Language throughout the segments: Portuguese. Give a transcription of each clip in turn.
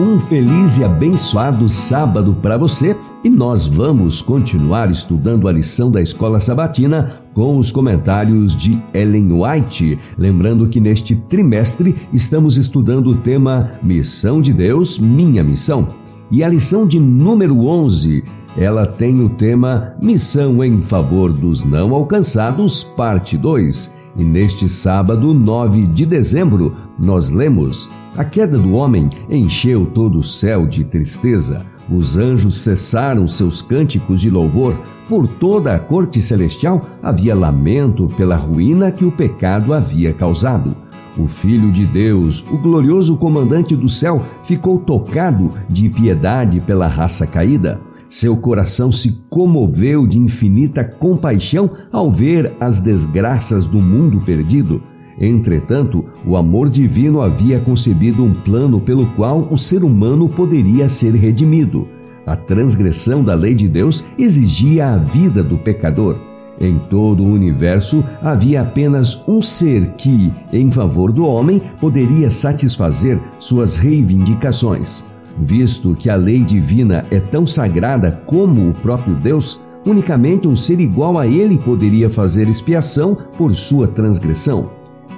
um feliz e abençoado sábado para você e nós vamos continuar estudando a lição da Escola Sabatina com os comentários de Ellen White. Lembrando que neste trimestre estamos estudando o tema Missão de Deus, Minha Missão. E a lição de número 11, ela tem o tema Missão em favor dos não alcançados, parte 2. E neste sábado, 9 de dezembro, nós lemos: A queda do homem encheu todo o céu de tristeza. Os anjos cessaram seus cânticos de louvor. Por toda a corte celestial havia lamento pela ruína que o pecado havia causado. O Filho de Deus, o glorioso comandante do céu, ficou tocado de piedade pela raça caída. Seu coração se comoveu de infinita compaixão ao ver as desgraças do mundo perdido. Entretanto, o amor divino havia concebido um plano pelo qual o ser humano poderia ser redimido. A transgressão da lei de Deus exigia a vida do pecador. Em todo o universo havia apenas um ser que, em favor do homem, poderia satisfazer suas reivindicações. Visto que a lei divina é tão sagrada como o próprio Deus, unicamente um ser igual a ele poderia fazer expiação por sua transgressão.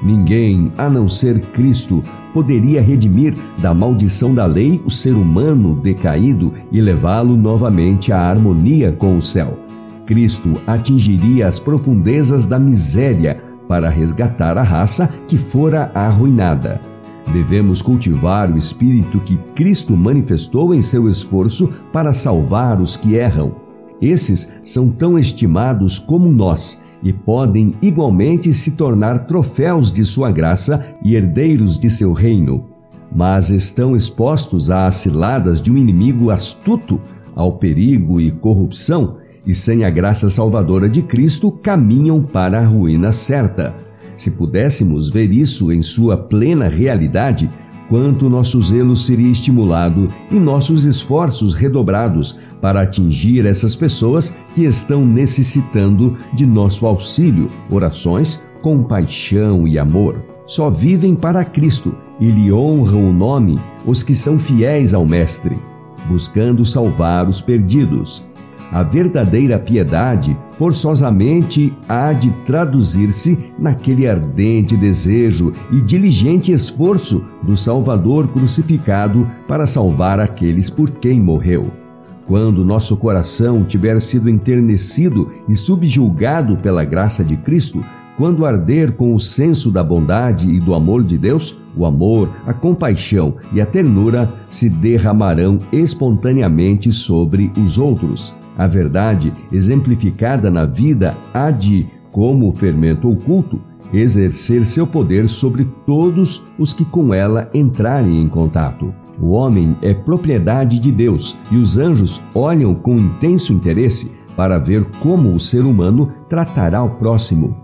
Ninguém, a não ser Cristo, poderia redimir da maldição da lei o ser humano decaído e levá-lo novamente à harmonia com o céu. Cristo atingiria as profundezas da miséria para resgatar a raça que fora arruinada. Devemos cultivar o espírito que Cristo manifestou em seu esforço para salvar os que erram. Esses são tão estimados como nós e podem igualmente se tornar troféus de sua graça e herdeiros de seu reino. Mas estão expostos às ciladas de um inimigo astuto, ao perigo e corrupção, e sem a graça salvadora de Cristo caminham para a ruína certa. Se pudéssemos ver isso em sua plena realidade, quanto nosso zelo seria estimulado e nossos esforços redobrados para atingir essas pessoas que estão necessitando de nosso auxílio, orações, compaixão e amor. Só vivem para Cristo e lhe honram o nome os que são fiéis ao Mestre, buscando salvar os perdidos. A verdadeira piedade forçosamente há de traduzir-se naquele ardente desejo e diligente esforço do Salvador crucificado para salvar aqueles por quem morreu. Quando nosso coração tiver sido enternecido e subjulgado pela graça de Cristo, quando arder com o senso da bondade e do amor de Deus, o amor, a compaixão e a ternura se derramarão espontaneamente sobre os outros. A verdade, exemplificada na vida, há de, como o fermento oculto, exercer seu poder sobre todos os que com ela entrarem em contato. O homem é propriedade de Deus e os anjos olham com intenso interesse para ver como o ser humano tratará o próximo.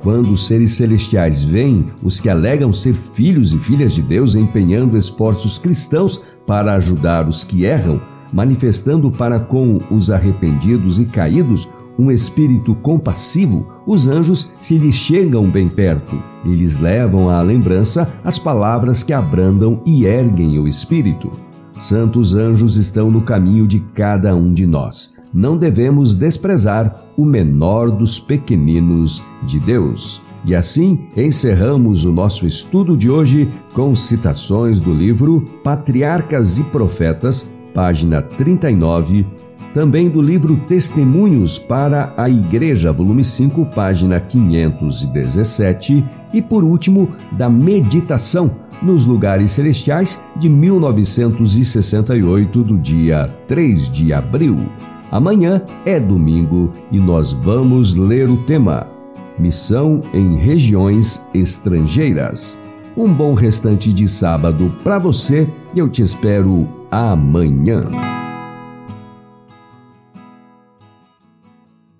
Quando os seres celestiais veem os que alegam ser filhos e filhas de Deus empenhando esforços cristãos para ajudar os que erram, manifestando para com os arrependidos e caídos um espírito compassivo, os anjos se lhes chegam bem perto e lhes levam à lembrança as palavras que abrandam e erguem o espírito. Santos anjos estão no caminho de cada um de nós. Não devemos desprezar o menor dos pequeninos de Deus. E assim encerramos o nosso estudo de hoje com citações do livro Patriarcas e Profetas página 39, também do livro Testemunhos para a Igreja, volume 5, página 517, e por último, da Meditação nos Lugares Celestiais de 1968, do dia 3 de abril. Amanhã é domingo e nós vamos ler o tema Missão em Regiões Estrangeiras. Um bom restante de sábado para você e eu te espero amanhã.